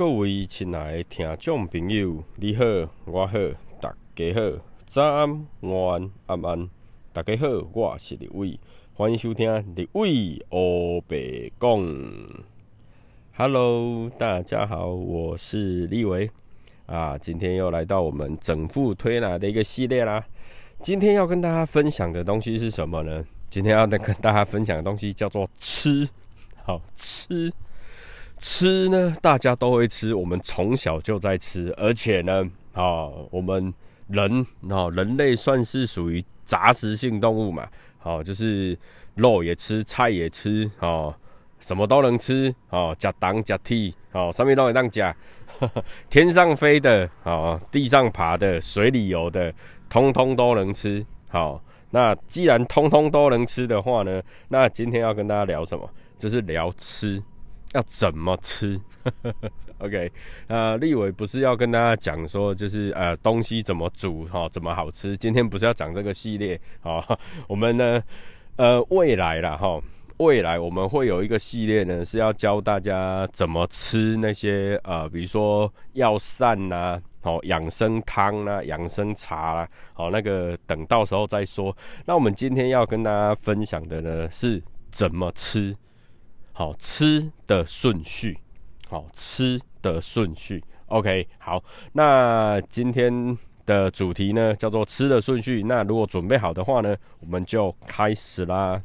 各位亲爱的听众朋友，你好，我好，大家好，早安、午安、晚安，大家好，我是李伟，欢迎收听李伟欧北讲。Hello，大家好，我是立伟啊，今天又来到我们整副推拿的一个系列啦。今天要跟大家分享的东西是什么呢？今天要跟大家分享的东西叫做吃，好吃。吃呢，大家都会吃，我们从小就在吃，而且呢，啊，我们人啊，人类算是属于杂食性动物嘛，好，就是肉也吃，菜也吃，哦，什么都能吃，哦，夹糖夹体，哦，上面都会当夹，天上飞的，哦，地上爬的，水里游的，通通都能吃，好，那既然通通都能吃的话呢，那今天要跟大家聊什么？就是聊吃。要怎么吃？OK，呃，立伟不是要跟大家讲说，就是呃，东西怎么煮哈，怎么好吃。今天不是要讲这个系列啊，我们呢，呃，未来啦哈，未来我们会有一个系列呢，是要教大家怎么吃那些呃，比如说药膳呐，好养生汤啦，养生茶啦，好那个等到时候再说。那我们今天要跟大家分享的呢，是怎么吃。好吃的顺序，好吃的顺序，OK，好，那今天的主题呢叫做吃的顺序。那如果准备好的话呢，我们就开始啦。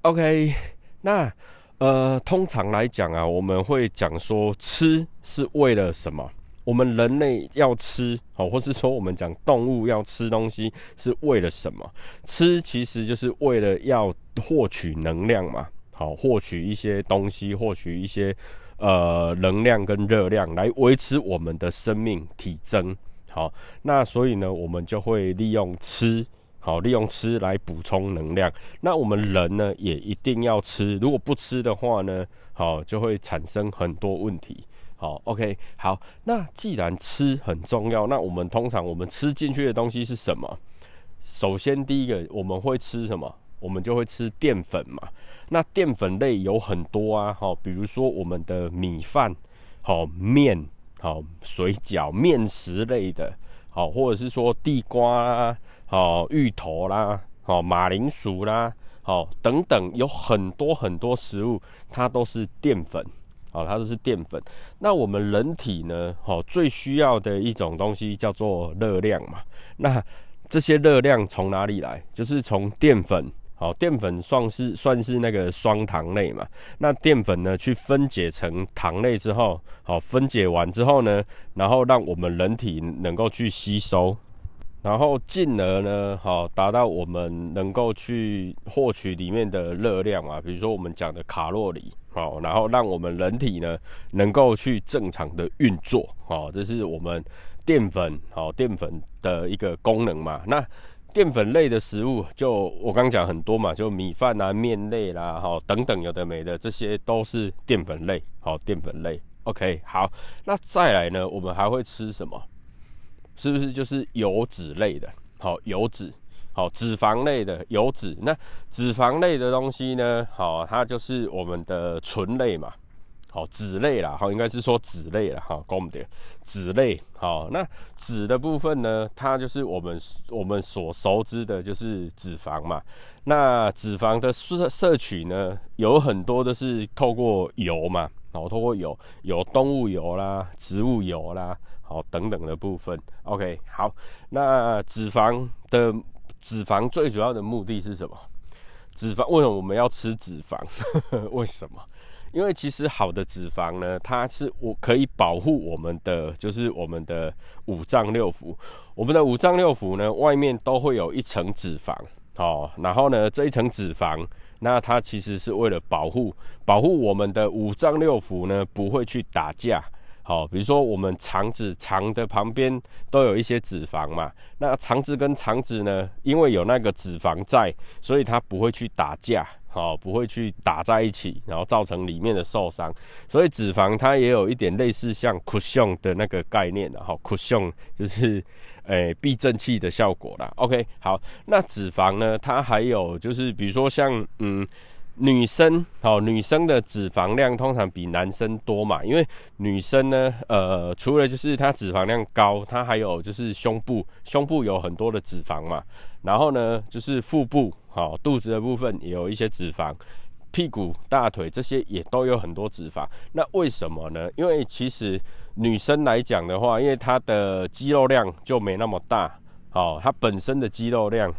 OK，那呃，通常来讲啊，我们会讲说吃是为了什么？我们人类要吃，好，或是说我们讲动物要吃东西是为了什么？吃其实就是为了要获取能量嘛。好，获取一些东西，获取一些呃能量跟热量，来维持我们的生命体征。好，那所以呢，我们就会利用吃，好，利用吃来补充能量。那我们人呢，也一定要吃，如果不吃的话呢，好，就会产生很多问题。好，OK，好，那既然吃很重要，那我们通常我们吃进去的东西是什么？首先第一个，我们会吃什么？我们就会吃淀粉嘛。那淀粉类有很多啊，好，比如说我们的米饭，好面，好水饺、面食类的，好，或者是说地瓜啦，好芋头啦，好马铃薯啦，好等等，有很多很多食物，它都是淀粉，好，它都是淀粉。那我们人体呢，好最需要的一种东西叫做热量嘛。那这些热量从哪里来？就是从淀粉。好，淀粉算是算是那个双糖类嘛。那淀粉呢，去分解成糖类之后，好，分解完之后呢，然后让我们人体能够去吸收，然后进而呢，好，达到我们能够去获取里面的热量啊，比如说我们讲的卡路里，好，然后让我们人体呢能够去正常的运作，好，这是我们淀粉，好，淀粉的一个功能嘛。那淀粉类的食物，就我刚讲很多嘛，就米饭啊、面类啦，哈等等有的没的，这些都是淀粉类，好淀粉类。OK，好，那再来呢，我们还会吃什么？是不是就是油脂类的？好，油脂，好脂肪类的油脂。那脂肪类的东西呢？好，它就是我们的醇类嘛。好，脂类啦，好，应该是说脂类啦，哈，公的脂类，好，那脂的部分呢，它就是我们我们所熟知的，就是脂肪嘛。那脂肪的摄摄取呢，有很多都是透过油嘛，好，透过油，有动物油啦，植物油啦，好，等等的部分。OK，好，那脂肪的脂肪最主要的目的是什么？脂肪为什么我们要吃脂肪？为什么？因为其实好的脂肪呢，它是我可以保护我们的，就是我们的五脏六腑。我们的五脏六腑呢，外面都会有一层脂肪，哦，然后呢，这一层脂肪，那它其实是为了保护保护我们的五脏六腑呢，不会去打架。好，比如说我们肠子肠的旁边都有一些脂肪嘛，那肠子跟肠子呢，因为有那个脂肪在，所以它不会去打架。好，不会去打在一起，然后造成里面的受伤。所以脂肪它也有一点类似像 cushion 的那个概念的，哈，cushion 就是诶避震器的效果啦。OK，好，那脂肪呢，它还有就是比如说像嗯女生好，女生的脂肪量通常比男生多嘛，因为女生呢，呃，除了就是她脂肪量高，她还有就是胸部，胸部有很多的脂肪嘛，然后呢，就是腹部好，肚子的部分也有一些脂肪。屁股、大腿这些也都有很多脂肪，那为什么呢？因为其实女生来讲的话，因为她的肌肉量就没那么大，好，她本身的肌肉量。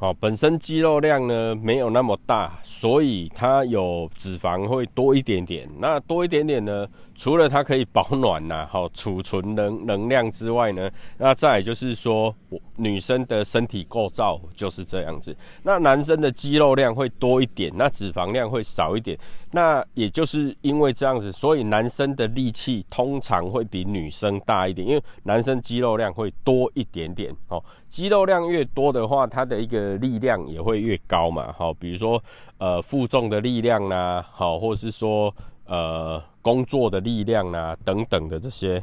哦，本身肌肉量呢没有那么大，所以它有脂肪会多一点点。那多一点点呢，除了它可以保暖呐，好储存能能量之外呢，那再就是说，女生的身体构造就是这样子。那男生的肌肉量会多一点，那脂肪量会少一点。那也就是因为这样子，所以男生的力气通常会比女生大一点，因为男生肌肉量会多一点点。哦，肌肉量越多的话，他的一个力量也会越高嘛。好，比如说呃负重的力量啦，好，或是说呃工作的力量啦等等的这些。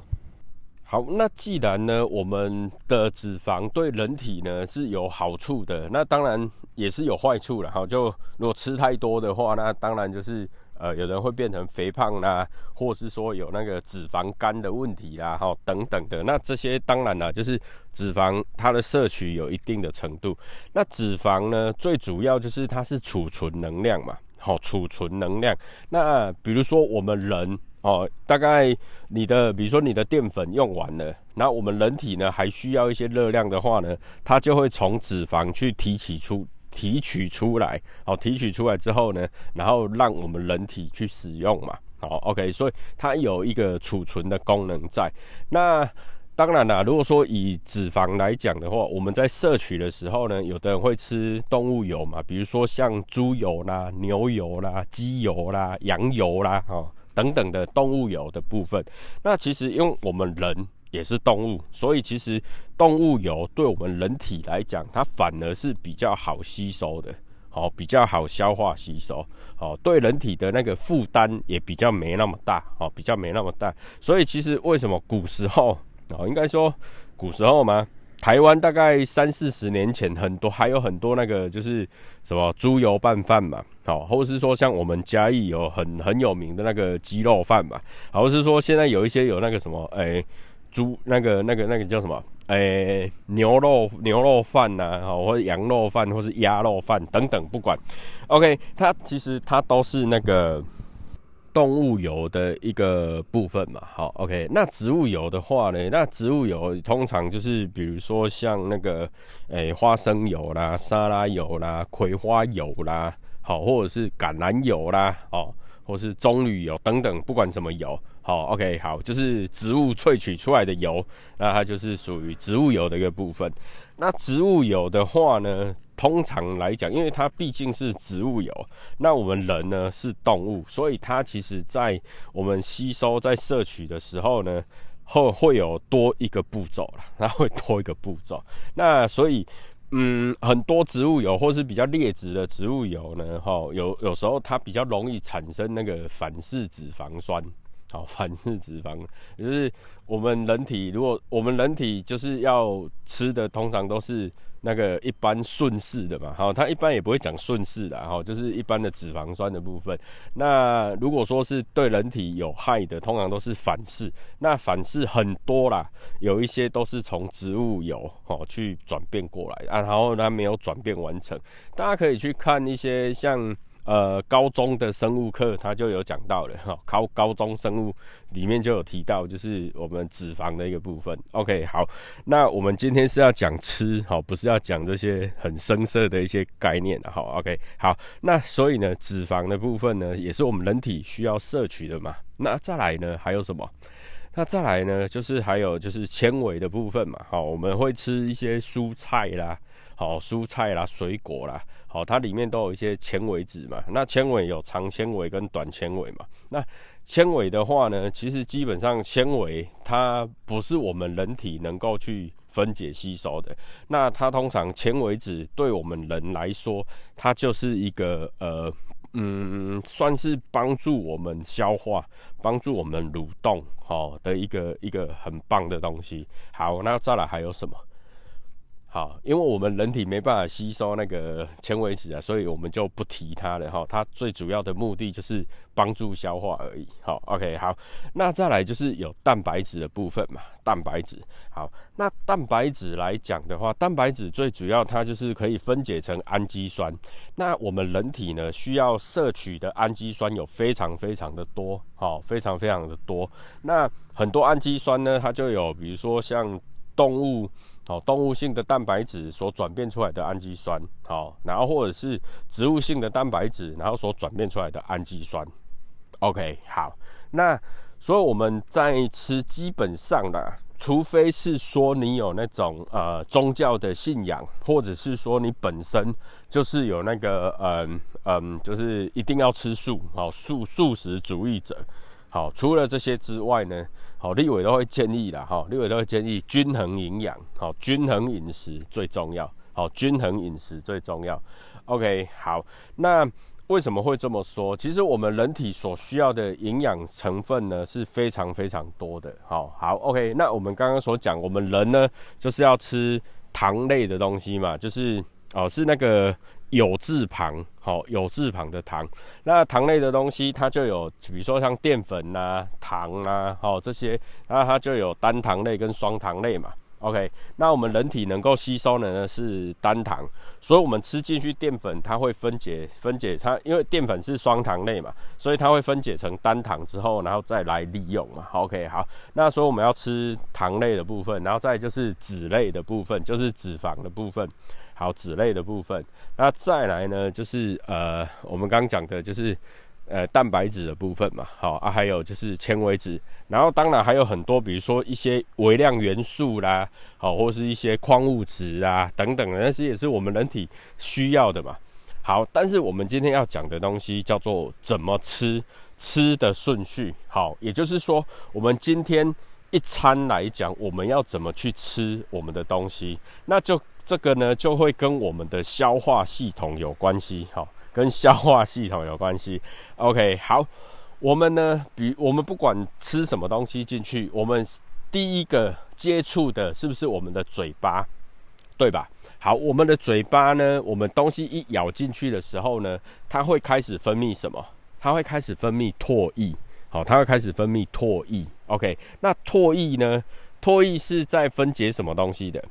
好，那既然呢我们的脂肪对人体呢是有好处的，那当然也是有坏处了。哈，就如果吃太多的话，那当然就是。呃，有人会变成肥胖啦，或是说有那个脂肪肝的问题啦，哈，等等的。那这些当然啦，就是脂肪它的摄取有一定的程度。那脂肪呢，最主要就是它是储存能量嘛，好，储存能量。那比如说我们人哦，大概你的，比如说你的淀粉用完了，那我们人体呢还需要一些热量的话呢，它就会从脂肪去提取出。提取出来，好，提取出来之后呢，然后让我们人体去使用嘛，好，OK，所以它有一个储存的功能在。那当然啦，如果说以脂肪来讲的话，我们在摄取的时候呢，有的人会吃动物油嘛，比如说像猪油啦、牛油啦、鸡油啦、羊油啦，哈，等等的动物油的部分。那其实因为我们人。也是动物，所以其实动物油对我们人体来讲，它反而是比较好吸收的，好比较好消化吸收，好对人体的那个负担也比较没那么大，好比较没那么大。所以其实为什么古时候哦，应该说古时候嘛，台湾大概三四十年前，很多还有很多那个就是什么猪油拌饭嘛，好，或是说像我们嘉义有很很有名的那个鸡肉饭嘛，或是说现在有一些有那个什么哎。猪那个那个那个叫什么？诶，牛肉牛肉饭呐，好，或者羊肉饭，或是鸭肉饭等等，不管。OK，它其实它都是那个动物油的一个部分嘛。好，OK，那植物油的话呢？那植物油通常就是比如说像那个诶花生油啦、沙拉油啦、葵花油啦，好，或者是橄榄油啦，哦，或是棕榈油等等，不管什么油。好，OK，好，就是植物萃取出来的油，那它就是属于植物油的一个部分。那植物油的话呢，通常来讲，因为它毕竟是植物油，那我们人呢是动物，所以它其实在我们吸收、在摄取的时候呢，会会有多一个步骤了，它会多一个步骤。那所以，嗯，很多植物油或是比较劣质的植物油呢，哈，有有时候它比较容易产生那个反式脂肪酸。好，反式脂肪就是我们人体，如果我们人体就是要吃的，通常都是那个一般顺势的嘛。好，它一般也不会讲顺势的，哈，就是一般的脂肪酸的部分。那如果说是对人体有害的，通常都是反式。那反式很多啦，有一些都是从植物油哦去转变过来啊，然后它没有转变完成。大家可以去看一些像。呃，高中的生物课他就有讲到了哈，高高中生物里面就有提到，就是我们脂肪的一个部分。OK，好，那我们今天是要讲吃，好，不是要讲这些很深色的一些概念的，好，OK，好，那所以呢，脂肪的部分呢，也是我们人体需要摄取的嘛。那再来呢，还有什么？那再来呢，就是还有就是纤维的部分嘛。好，我们会吃一些蔬菜啦。好，蔬菜啦、水果啦，好，它里面都有一些纤维质嘛。那纤维有长纤维跟短纤维嘛。那纤维的话呢，其实基本上纤维它不是我们人体能够去分解吸收的。那它通常纤维质对我们人来说，它就是一个呃嗯，算是帮助我们消化、帮助我们蠕动好的一个一个很棒的东西。好，那再来还有什么？好，因为我们人体没办法吸收那个 纤维质啊，所以我们就不提它了哈。它最主要的目的就是帮助消化而已。好，OK，好，那再来就是有蛋白质的部分嘛，蛋白质。好，那蛋白质来讲的话，蛋白质最主要它就是可以分解成氨基酸。那我们人体呢需要摄取的氨基酸有非常非常的多，好，非常非常的多。那很多氨基酸呢，它就有，比如说像动物。好，动物性的蛋白质所转变出来的氨基酸，好，然后或者是植物性的蛋白质，然后所转变出来的氨基酸。OK，好，那所以我们在吃，基本上呢，除非是说你有那种呃宗教的信仰，或者是说你本身就是有那个嗯嗯，就是一定要吃素，好素素食主义者。好，除了这些之外呢？好，立委都会建议啦，哈，立委都会建议均衡营养，好，均衡饮食最重要，好，均衡饮食最重要。OK，好，那为什么会这么说？其实我们人体所需要的营养成分呢是非常非常多的。好，好，OK，那我们刚刚所讲，我们人呢就是要吃糖类的东西嘛，就是哦，是那个。有字旁，好，有字旁的糖，那糖类的东西，它就有，比如说像淀粉呐、糖啊，好这些，那它就有单糖类跟双糖类嘛。OK，那我们人体能够吸收的呢是单糖，所以我们吃进去淀粉，它会分解分解它，因为淀粉是双糖类嘛，所以它会分解成单糖之后，然后再来利用嘛。OK，好，那所以我们要吃糖类的部分，然后再就是脂类的部分，就是脂肪的部分。好，脂类的部分，那再来呢，就是呃，我们刚刚讲的就是呃蛋白质的部分嘛，好啊，还有就是纤维质，然后当然还有很多，比如说一些微量元素啦，好，或是一些矿物质啊等等的，那些也是我们人体需要的嘛。好，但是我们今天要讲的东西叫做怎么吃，吃的顺序，好，也就是说，我们今天一餐来讲，我们要怎么去吃我们的东西，那就。这个呢，就会跟我们的消化系统有关系，好，跟消化系统有关系。OK，好，我们呢，比我们不管吃什么东西进去，我们第一个接触的是不是我们的嘴巴，对吧？好，我们的嘴巴呢，我们东西一咬进去的时候呢，它会开始分泌什么？它会开始分泌唾液，好，它会开始分泌唾液。OK，那唾液呢？唾液是在分解什么东西的？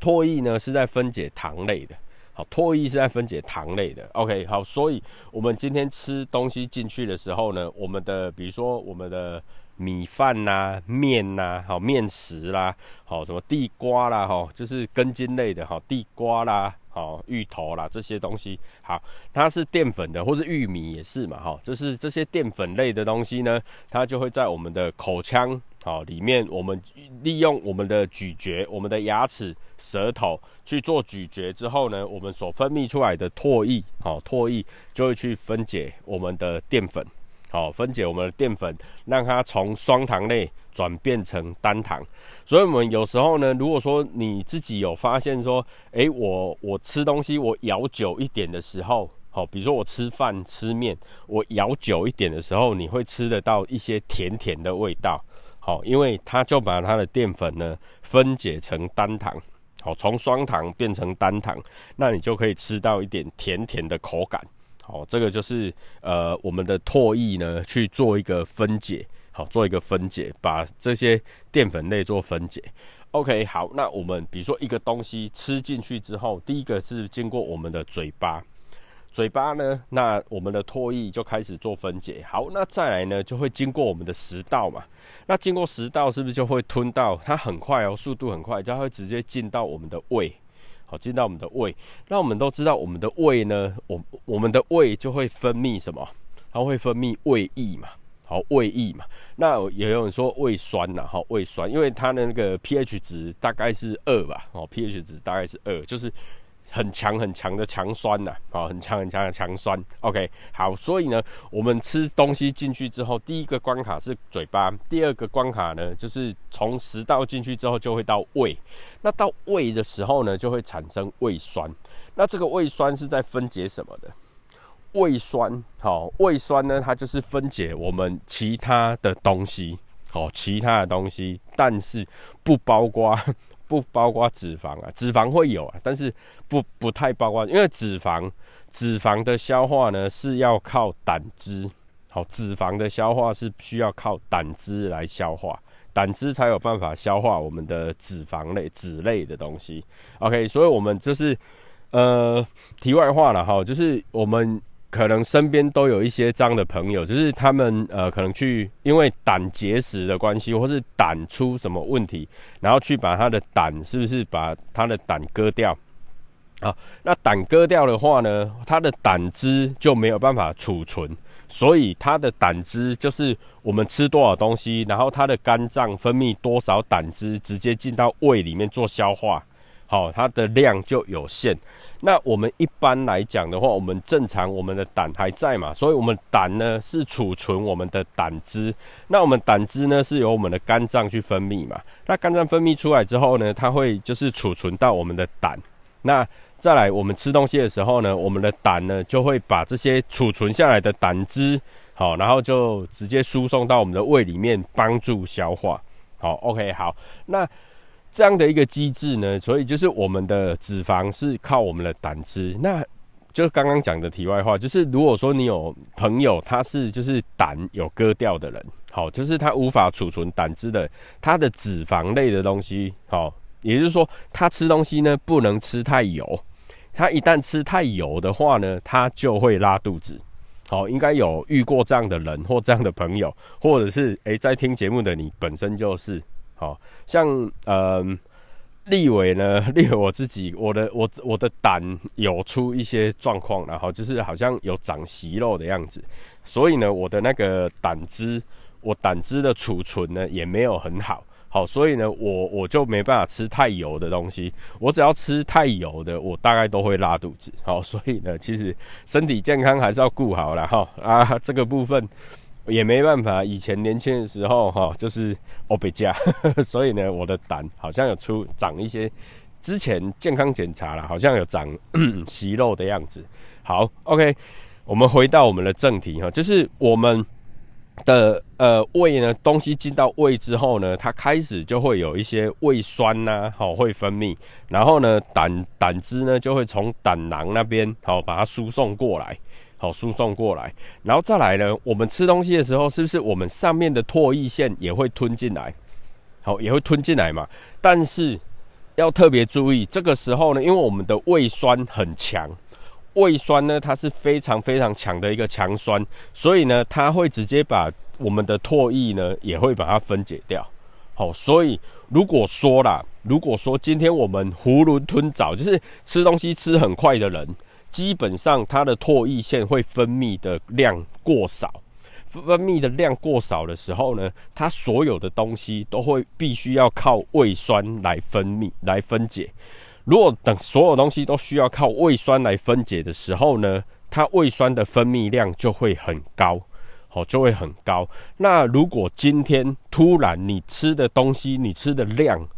唾液呢是在分解糖类的，好，唾液是在分解糖类的。OK，好，所以我们今天吃东西进去的时候呢，我们的比如说我们的米饭呐、面呐、好面食啦、好什么地瓜啦、哈，就是根茎类的，哈，地瓜啦。好，芋头啦这些东西，好，它是淀粉的，或是玉米也是嘛，哈，就是这些淀粉类的东西呢，它就会在我们的口腔，好里面，我们利用我们的咀嚼，我们的牙齿、舌头去做咀嚼之后呢，我们所分泌出来的唾液，好，唾液就会去分解我们的淀粉。好，分解我们的淀粉，让它从双糖类转变成单糖。所以，我们有时候呢，如果说你自己有发现说，诶，我我吃东西我咬久一点的时候，好，比如说我吃饭吃面，我咬久一点的时候，你会吃得到一些甜甜的味道。好，因为它就把它的淀粉呢分解成单糖，好，从双糖变成单糖，那你就可以吃到一点甜甜的口感。好，这个就是呃，我们的唾液呢去做一个分解，好，做一个分解，把这些淀粉类做分解。OK，好，那我们比如说一个东西吃进去之后，第一个是经过我们的嘴巴，嘴巴呢，那我们的唾液就开始做分解。好，那再来呢，就会经过我们的食道嘛，那经过食道是不是就会吞到？它很快哦，速度很快，它会直接进到我们的胃。好，进到我们的胃，那我们都知道，我们的胃呢，我我们的胃就会分泌什么？它会分泌胃液嘛。好，胃液嘛。那也有人说胃酸呐，好，胃酸，因为它的那个 pH 值大概是二吧。哦，pH 值大概是二，就是。很强很强的强酸呐，好，很强很强的强酸。OK，好，所以呢，我们吃东西进去之后，第一个关卡是嘴巴，第二个关卡呢，就是从食道进去之后就会到胃。那到胃的时候呢，就会产生胃酸。那这个胃酸是在分解什么的？胃酸，好，胃酸呢，它就是分解我们其他的东西，好，其他的东西，但是不包括。不包括脂肪啊，脂肪会有啊，但是不不太包括，因为脂肪脂肪的消化呢是要靠胆汁，好，脂肪的消化是需要靠胆汁来消化，胆汁才有办法消化我们的脂肪类脂类的东西。OK，所以我们就是呃题外话了哈，就是我们。可能身边都有一些这样的朋友，就是他们呃，可能去因为胆结石的关系，或是胆出什么问题，然后去把他的胆是不是把他的胆割掉啊？那胆割掉的话呢，他的胆汁就没有办法储存，所以他的胆汁就是我们吃多少东西，然后他的肝脏分泌多少胆汁，直接进到胃里面做消化，好，它的量就有限。那我们一般来讲的话，我们正常我们的胆还在嘛，所以我们胆呢是储存我们的胆汁。那我们胆汁呢是由我们的肝脏去分泌嘛。那肝脏分泌出来之后呢，它会就是储存到我们的胆。那再来我们吃东西的时候呢，我们的胆呢就会把这些储存下来的胆汁，好，然后就直接输送到我们的胃里面帮助消化。好，OK，好，那。这样的一个机制呢，所以就是我们的脂肪是靠我们的胆汁。那就刚刚讲的题外话，就是如果说你有朋友他是就是胆有割掉的人，好，就是他无法储存胆汁的，他的脂肪类的东西，好，也就是说他吃东西呢不能吃太油，他一旦吃太油的话呢，他就会拉肚子。好，应该有遇过这样的人或这样的朋友，或者是诶在听节目的你本身就是。好像呃，立伟呢，立伟我自己，我的我我的胆有出一些状况，然后就是好像有长息肉的样子，所以呢，我的那个胆汁，我胆汁的储存呢也没有很好，好，所以呢，我我就没办法吃太油的东西，我只要吃太油的，我大概都会拉肚子，好，所以呢，其实身体健康还是要顾好了哈啊，这个部分。也没办法，以前年轻的时候哈，就是欧贝加，所以呢，我的胆好像有出长一些，之前健康检查了，好像有长 息肉的样子。好，OK，我们回到我们的正题哈，就是我们的呃胃呢，东西进到胃之后呢，它开始就会有一些胃酸呐，好会分泌，然后呢，胆胆汁呢就会从胆囊那边好把它输送过来。好，输送过来，然后再来呢？我们吃东西的时候，是不是我们上面的唾液腺也会吞进来？好，也会吞进来嘛。但是要特别注意，这个时候呢，因为我们的胃酸很强，胃酸呢它是非常非常强的一个强酸，所以呢，它会直接把我们的唾液呢也会把它分解掉。好，所以如果说啦，如果说今天我们囫囵吞枣，就是吃东西吃很快的人。基本上，它的唾液腺会分泌的量过少，分泌的量过少的时候呢，它所有的东西都会必须要靠胃酸来分泌来分解。如果等所有东西都需要靠胃酸来分解的时候呢，它胃酸的分泌量就会很高，好，就会很高。那如果今天突然你吃的东西，你吃的量，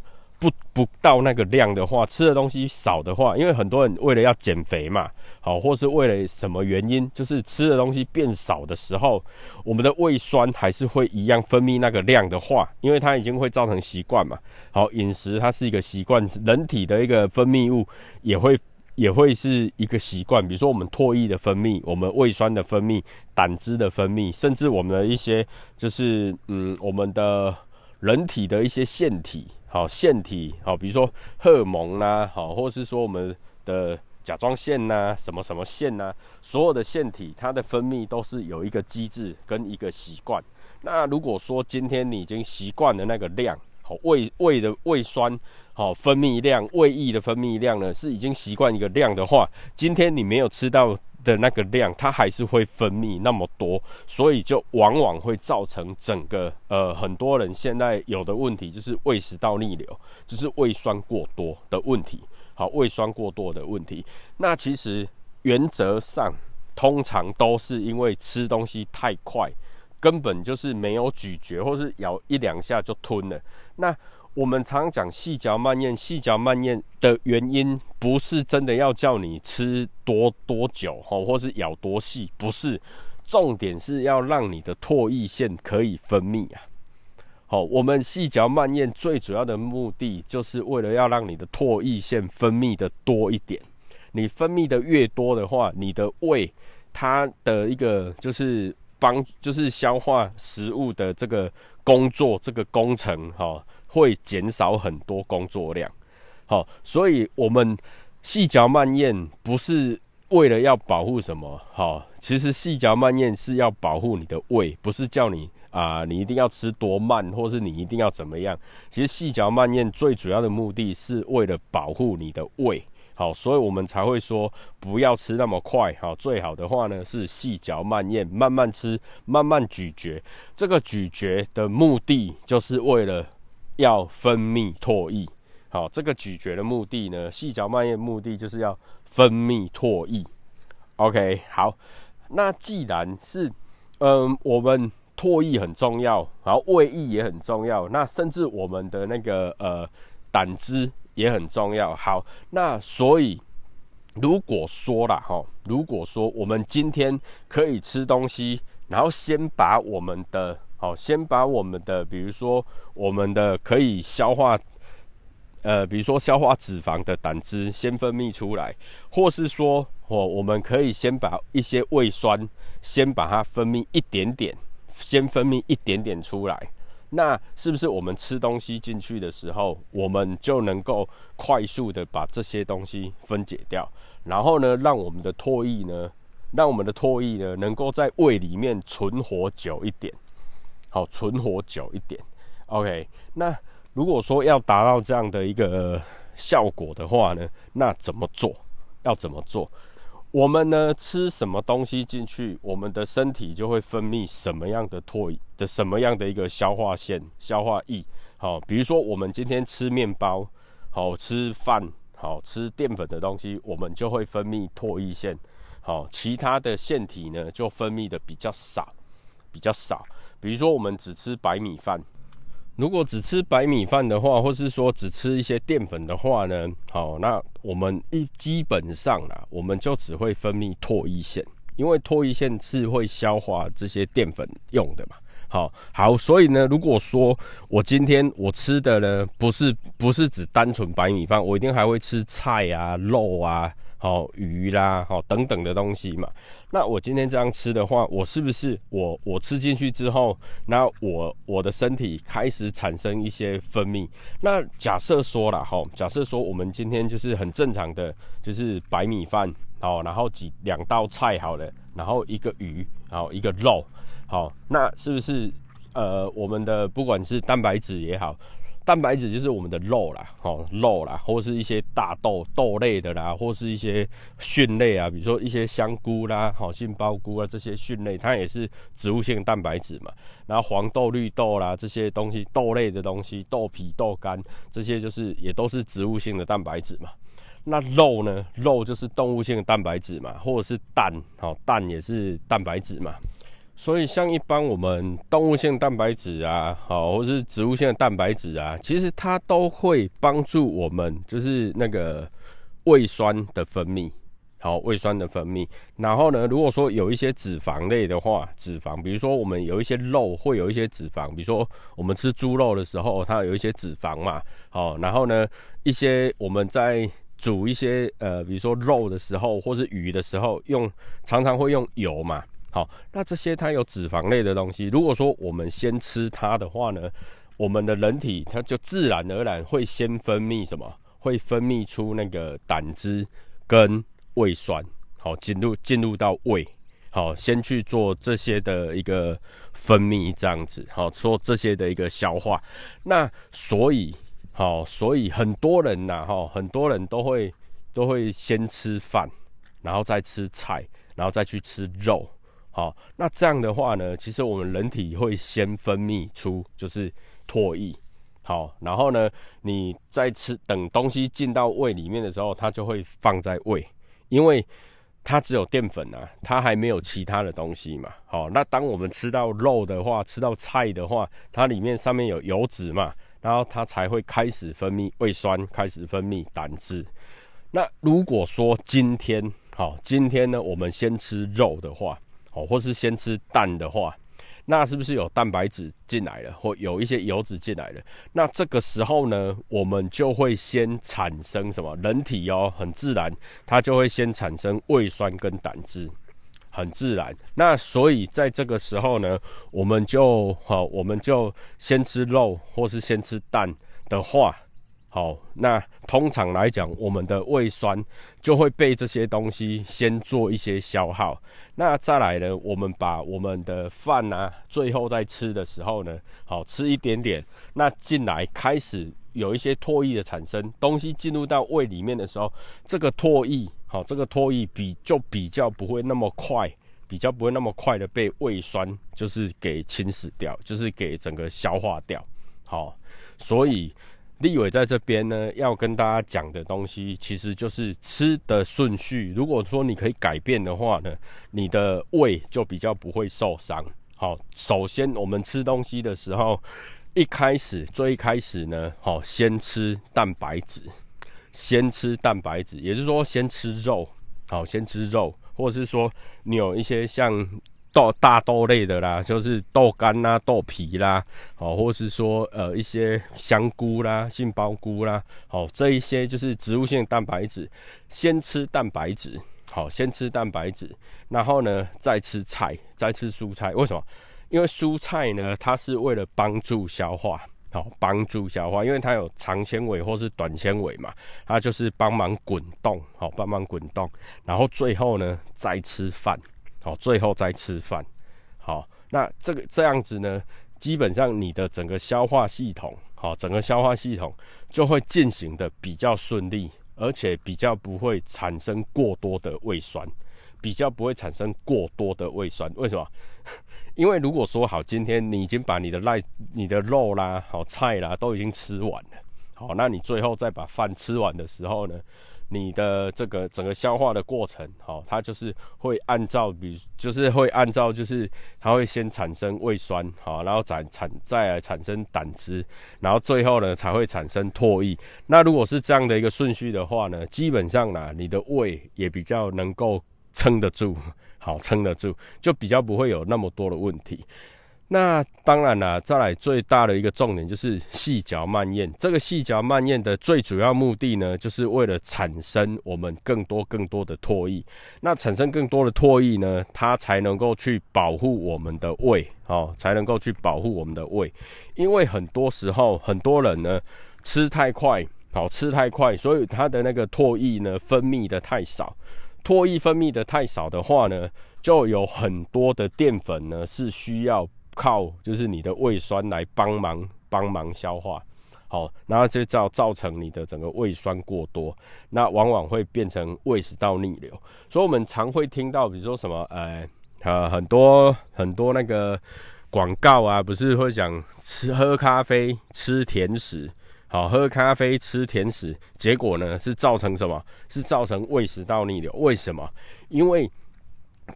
不不到那个量的话，吃的东西少的话，因为很多人为了要减肥嘛，好，或是为了什么原因，就是吃的东西变少的时候，我们的胃酸还是会一样分泌那个量的话，因为它已经会造成习惯嘛。好，饮食它是一个习惯，人体的一个分泌物也会也会是一个习惯。比如说我们唾液的分泌，我们胃酸的分泌，胆汁的分泌，甚至我们的一些就是嗯，我们的人体的一些腺体。好腺体，好，比如说荷尔蒙呐，好，或是说我们的甲状腺呐，什么什么腺呐，所有的腺体，它的分泌都是有一个机制跟一个习惯。那如果说今天你已经习惯了那个量，好，胃胃的胃酸，好，分泌量，胃液的分泌量呢，是已经习惯一个量的话，今天你没有吃到。的那个量，它还是会分泌那么多，所以就往往会造成整个呃很多人现在有的问题就是胃食道逆流，就是胃酸过多的问题。好，胃酸过多的问题，那其实原则上通常都是因为吃东西太快，根本就是没有咀嚼，或是咬一两下就吞了。那我们常讲细嚼慢咽，细嚼慢咽的原因不是真的要叫你吃多多久哈，或是咬多细，不是，重点是要让你的唾液腺可以分泌啊。好，我们细嚼慢咽最主要的目的，就是为了要让你的唾液腺分泌的多一点。你分泌的越多的话，你的胃它的一个就是帮，就是消化食物的这个工作，这个工程哈，会减少很多工作量。好，所以我们细嚼慢咽不是为了要保护什么，好，其实细嚼慢咽是要保护你的胃，不是叫你啊，你一定要吃多慢，或是你一定要怎么样。其实细嚼慢咽最主要的目的是为了保护你的胃。好，所以我们才会说不要吃那么快。好，最好的话呢是细嚼慢咽，慢慢吃，慢慢咀嚼。这个咀嚼的目的就是为了要分泌唾液。好，这个咀嚼的目的呢，细嚼慢咽目的就是要分泌唾液。OK，好，那既然是嗯，我们唾液很重要，然后胃液也很重要，那甚至我们的那个呃胆汁。也很重要。好，那所以如果说了哈，如果说我们今天可以吃东西，然后先把我们的好，先把我们的，比如说我们的可以消化，呃，比如说消化脂肪的胆汁先分泌出来，或是说哦，我们可以先把一些胃酸先把它分泌一点点，先分泌一点点出来。那是不是我们吃东西进去的时候，我们就能够快速的把这些东西分解掉，然后呢，让我们的唾液呢，让我们的唾液呢，能够在胃里面存活久一点，好，存活久一点。OK，那如果说要达到这样的一个效果的话呢，那怎么做？要怎么做？我们呢吃什么东西进去，我们的身体就会分泌什么样的唾的什么样的一个消化腺、消化液。好，比如说我们今天吃面包，好吃饭，好吃淀粉的东西，我们就会分泌唾液腺。好，其他的腺体呢就分泌的比较少，比较少。比如说我们只吃白米饭。如果只吃白米饭的话，或是说只吃一些淀粉的话呢，好，那我们一基本上啊，我们就只会分泌唾液腺，因为唾液腺是会消化这些淀粉用的嘛。好，好，所以呢，如果说我今天我吃的呢，不是不是只单纯白米饭，我一定还会吃菜啊、肉啊。好鱼啦，好等等的东西嘛。那我今天这样吃的话，我是不是我我吃进去之后，那我我的身体开始产生一些分泌？那假设说了哈，假设说我们今天就是很正常的，就是白米饭，好，然后几两道菜好了，然后一个鱼，好一个肉，好，那是不是呃我们的不管是蛋白质也好？蛋白质就是我们的肉啦，哦，肉啦，或是一些大豆豆类的啦，或是一些蕈类啊，比如说一些香菇啦，好杏鲍菇啊，这些蕈类它也是植物性蛋白质嘛。然后黄豆、绿豆啦这些东西，豆类的东西，豆皮、豆干这些就是也都是植物性的蛋白质嘛。那肉呢？肉就是动物性的蛋白质嘛，或者是蛋，好蛋也是蛋白质嘛。所以，像一般我们动物性蛋白质啊，好，或是植物性的蛋白质啊，其实它都会帮助我们，就是那个胃酸的分泌，好，胃酸的分泌。然后呢，如果说有一些脂肪类的话，脂肪，比如说我们有一些肉会有一些脂肪，比如说我们吃猪肉的时候，它有一些脂肪嘛，好，然后呢，一些我们在煮一些呃，比如说肉的时候，或是鱼的时候，用常常会用油嘛。好，那这些它有脂肪类的东西，如果说我们先吃它的话呢，我们的人体它就自然而然会先分泌什么？会分泌出那个胆汁跟胃酸，好进入进入到胃，好先去做这些的一个分泌，这样子，好做这些的一个消化。那所以，好，所以很多人呐，哈，很多人都会都会先吃饭，然后再吃菜，然后再去吃肉。好，那这样的话呢，其实我们人体会先分泌出就是唾液，好，然后呢，你在吃等东西进到胃里面的时候，它就会放在胃，因为它只有淀粉啊，它还没有其他的东西嘛。好，那当我们吃到肉的话，吃到菜的话，它里面上面有油脂嘛，然后它才会开始分泌胃酸，开始分泌胆汁。那如果说今天好，今天呢，我们先吃肉的话。哦，或是先吃蛋的话，那是不是有蛋白质进来了，或有一些油脂进来了？那这个时候呢，我们就会先产生什么？人体哦，很自然，它就会先产生胃酸跟胆汁，很自然。那所以在这个时候呢，我们就好，我们就先吃肉，或是先吃蛋的话。好，那通常来讲，我们的胃酸就会被这些东西先做一些消耗。那再来呢，我们把我们的饭啊，最后在吃的时候呢，好吃一点点，那进来开始有一些唾液的产生，东西进入到胃里面的时候，这个唾液，好，这个唾液比就比较不会那么快，比较不会那么快的被胃酸就是给侵蚀掉，就是给整个消化掉。好，所以。立伟在这边呢，要跟大家讲的东西，其实就是吃的顺序。如果说你可以改变的话呢，你的胃就比较不会受伤。好，首先我们吃东西的时候，一开始最一开始呢，好，先吃蛋白质，先吃蛋白质，也就是说先吃肉，好，先吃肉，或者是说你有一些像。豆大豆类的啦，就是豆干啦、豆皮啦，好，或是说呃一些香菇啦、杏鲍菇啦，好，这一些就是植物性蛋白质。先吃蛋白质，好，先吃蛋白质，然后呢再吃菜，再吃蔬菜。为什么？因为蔬菜呢，它是为了帮助消化，好，帮助消化，因为它有长纤维或是短纤维嘛，它就是帮忙滚动，好，帮忙滚动，然后最后呢再吃饭。好，最后再吃饭。好，那这个这样子呢，基本上你的整个消化系统，好，整个消化系统就会进行的比较顺利，而且比较不会产生过多的胃酸，比较不会产生过多的胃酸。为什么？因为如果说好，今天你已经把你的赖、你的肉啦、好菜啦都已经吃完了，好，那你最后再把饭吃完的时候呢？你的这个整个消化的过程，好，它就是会按照，比就是会按照，就是它会先产生胃酸，好，然后产产再来产生胆汁，然后最后呢才会产生唾液。那如果是这样的一个顺序的话呢，基本上呢，你的胃也比较能够撑得住，好，撑得住，就比较不会有那么多的问题。那当然了，再来最大的一个重点就是细嚼慢咽。这个细嚼慢咽的最主要目的呢，就是为了产生我们更多更多的唾液。那产生更多的唾液呢，它才能够去保护我们的胃，哦，才能够去保护我们的胃。因为很多时候很多人呢吃太快，好吃太快，所以他的那个唾液呢分泌的太少。唾液分泌的太少的话呢，就有很多的淀粉呢是需要。靠，就是你的胃酸来帮忙帮忙消化，好，然后就造造成你的整个胃酸过多，那往往会变成胃食道逆流。所以，我们常会听到，比如说什么，呃，呃，很多很多那个广告啊，不是会讲吃喝咖啡吃甜食，好，喝咖啡吃甜食，结果呢是造成什么？是造成胃食道逆流？为什么？因为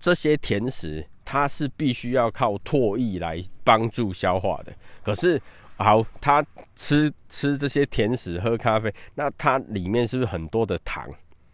这些甜食。它是必须要靠唾液来帮助消化的。可是，好，它吃吃这些甜食、喝咖啡，那它里面是不是很多的糖？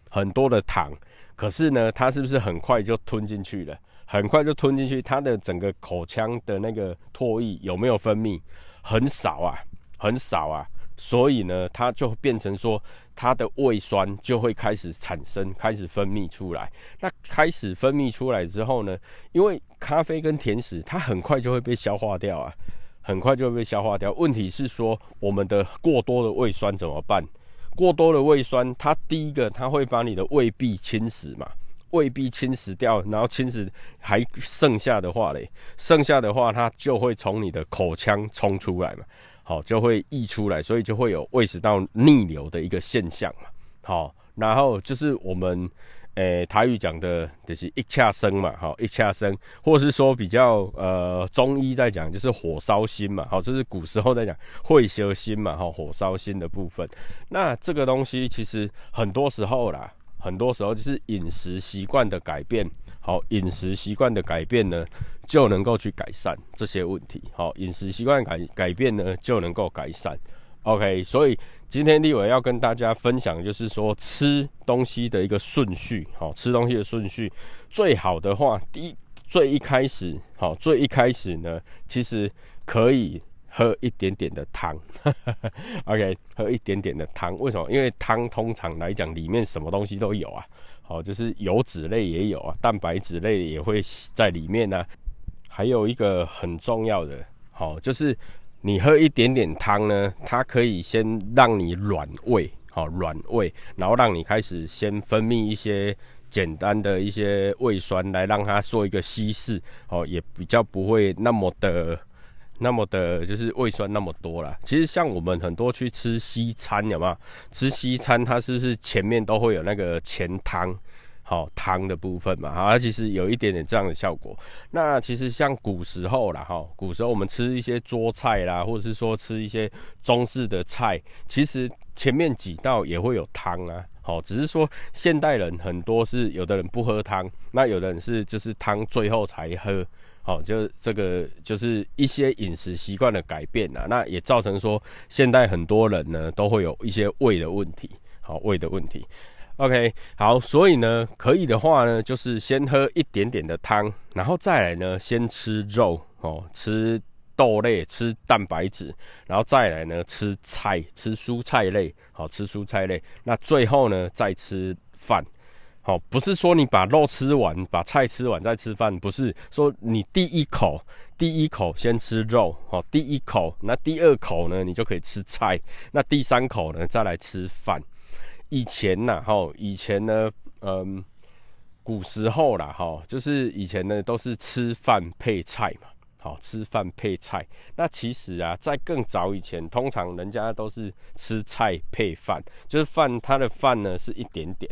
很多的糖。可是呢，它是不是很快就吞进去了？很快就吞进去，它的整个口腔的那个唾液有没有分泌？很少啊，很少啊。所以呢，它就变成说。它的胃酸就会开始产生，开始分泌出来。那开始分泌出来之后呢？因为咖啡跟甜食，它很快就会被消化掉啊，很快就会被消化掉。问题是说，我们的过多的胃酸怎么办？过多的胃酸，它第一个，它会把你的胃壁侵蚀嘛，胃壁侵蚀掉，然后侵蚀还剩下的话嘞，剩下的话，它就会从你的口腔冲出来嘛。好，就会溢出来，所以就会有胃食道逆流的一个现象嘛。好，然后就是我们诶台语讲的，就是一恰生嘛。好，一恰生，或是说比较呃中医在讲，就是火烧心嘛。好，这是古时候在讲会修心嘛。好，火烧心的部分，那这个东西其实很多时候啦，很多时候就是饮食习惯的改变。好，饮食习惯的改变呢，就能够去改善这些问题。好，饮食习惯改改变呢，就能够改善。OK，所以今天立伟要跟大家分享，就是说吃东西的一个顺序。好，吃东西的顺序最好的话，第一最一开始，好，最一开始呢，其实可以喝一点点的汤。OK，喝一点点的汤，为什么？因为汤通常来讲里面什么东西都有啊，哦，就是油脂类也有啊，蛋白质类也会在里面呢。还有一个很重要的，好，就是你喝一点点汤呢，它可以先让你软胃，好，软胃，然后让你开始先分泌一些简单的一些胃酸，来让它做一个稀释，哦，也比较不会那么的。那么的，就是胃酸那么多了。其实像我们很多去吃西餐，有没有？吃西餐，它是不是前面都会有那个前汤，好汤的部分嘛？它其实有一点点这样的效果。那其实像古时候啦，哈，古时候我们吃一些桌菜啦，或者是说吃一些中式的菜，其实前面几道也会有汤啊。好，只是说现代人很多是有的人不喝汤，那有的人是就是汤最后才喝。好，就这个就是一些饮食习惯的改变呐，那也造成说现在很多人呢都会有一些胃的问题，好胃的问题。OK，好，所以呢可以的话呢，就是先喝一点点的汤，然后再来呢先吃肉哦，吃豆类，吃蛋白质，然后再来呢吃菜，吃蔬菜类，好吃蔬菜类，那最后呢再吃饭。好，不是说你把肉吃完，把菜吃完再吃饭，不是说你第一口第一口先吃肉，好，第一口，那第二口呢，你就可以吃菜，那第三口呢，再来吃饭。以前呐，哈，以前呢，嗯，古时候啦，哈，就是以前呢都是吃饭配菜嘛，好，吃饭配菜。那其实啊，在更早以前，通常人家都是吃菜配饭，就是饭，它的饭呢是一点点。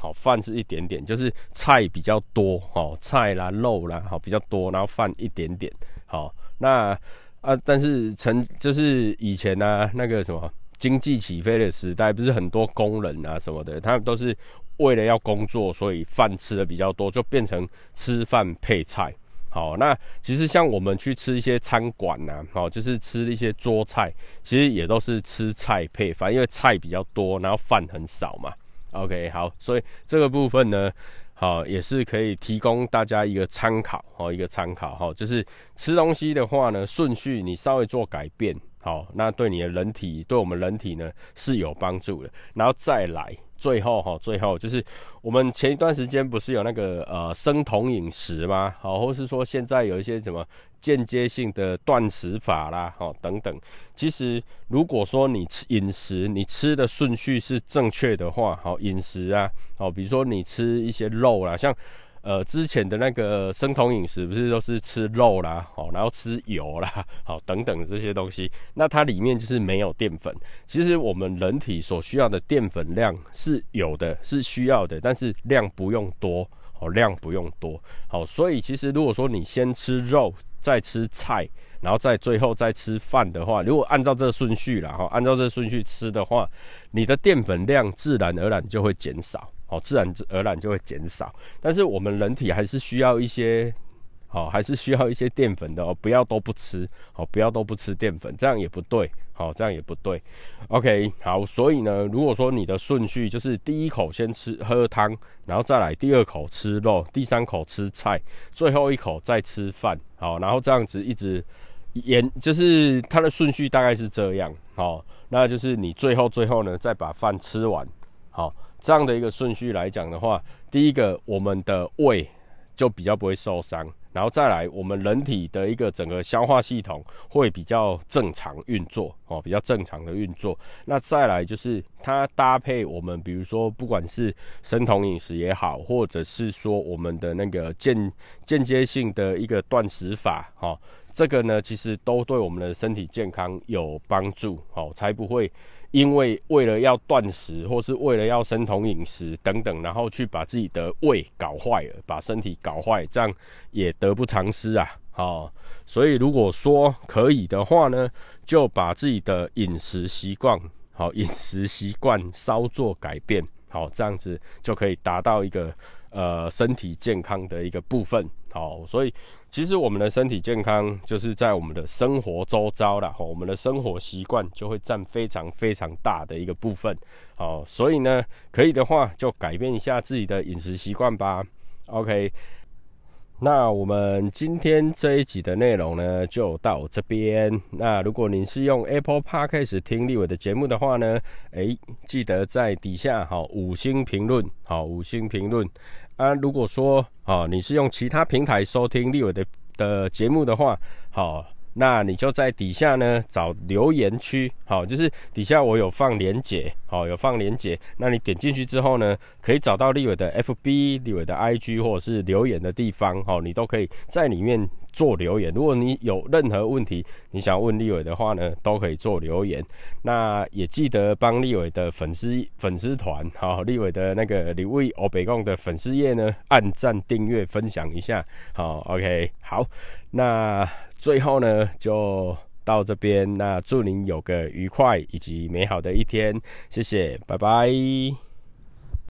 好，饭是一点点，就是菜比较多，好菜啦、肉啦，好比较多，然后饭一点点，好那啊，但是曾就是以前呢，那个什么经济起飞的时代，不是很多工人啊什么的，他们都是为了要工作，所以饭吃的比较多，就变成吃饭配菜。好，那其实像我们去吃一些餐馆呐，好就是吃一些桌菜，其实也都是吃菜配饭，因为菜比较多，然后饭很少嘛。OK，好，所以这个部分呢，好也是可以提供大家一个参考，哦，一个参考，哈，就是吃东西的话呢，顺序你稍微做改变，好，那对你的人体，对我们人体呢是有帮助的，然后再来。最后哈，最后就是我们前一段时间不是有那个呃生酮饮食吗？好，或是说现在有一些什么间接性的断食法啦，好等等。其实如果说你吃饮食，你吃的顺序是正确的话，好饮食啊，好比如说你吃一些肉啦，像。呃，之前的那个生酮饮食不是都是吃肉啦，好，然后吃油啦，好，等等这些东西，那它里面就是没有淀粉。其实我们人体所需要的淀粉量是有的，是需要的，但是量不用多，好，量不用多，好，所以其实如果说你先吃肉，再吃菜，然后再最后再吃饭的话，如果按照这顺序啦，哈，按照这顺序吃的话，你的淀粉量自然而然就会减少。哦，自然而然就会减少，但是我们人体还是需要一些，好，还是需要一些淀粉的哦，不要都不吃，好，不要都不吃淀粉，这样也不对，好，这样也不对。OK，好，所以呢，如果说你的顺序就是第一口先吃喝汤，然后再来第二口吃肉，第三口吃菜，最后一口再吃饭，好，然后这样子一直沿，就是它的顺序大概是这样，好，那就是你最后最后呢再把饭吃完，好。这样的一个顺序来讲的话，第一个我们的胃就比较不会受伤，然后再来我们人体的一个整个消化系统会比较正常运作哦，比较正常的运作。那再来就是它搭配我们，比如说不管是生酮饮食也好，或者是说我们的那个间间接性的一个断食法哈，这个呢其实都对我们的身体健康有帮助哦，才不会。因为为了要断食，或是为了要生酮饮食等等，然后去把自己的胃搞坏了，把身体搞坏，这样也得不偿失啊！好，所以如果说可以的话呢，就把自己的饮食习惯，好 饮食习惯稍作改变，好这样子就可以达到一个呃身体健康的一个部分。好，所以。其实我们的身体健康就是在我们的生活周遭了，我们的生活习惯就会占非常非常大的一个部分。好，所以呢，可以的话就改变一下自己的饮食习惯吧。OK，那我们今天这一集的内容呢，就到这边。那如果你是用 Apple Podcast 听立伟的节目的话呢，诶，记得在底下好五星评论，好五星评论啊。如果说啊，你是用其他平台收听立伟的的节目的话，好。那你就在底下呢找留言区，好，就是底下我有放连结，好，有放连结。那你点进去之后呢，可以找到立伟的 FB、立伟的 IG 或者是留言的地方，好，你都可以在里面做留言。如果你有任何问题，你想问立伟的话呢，都可以做留言。那也记得帮立伟的粉丝粉丝团，好，立伟的那个李伟欧北贡的粉丝页呢，按赞、订阅、分享一下，好，OK，好，那。最后呢，就到这边。那祝您有个愉快以及美好的一天，谢谢，拜拜。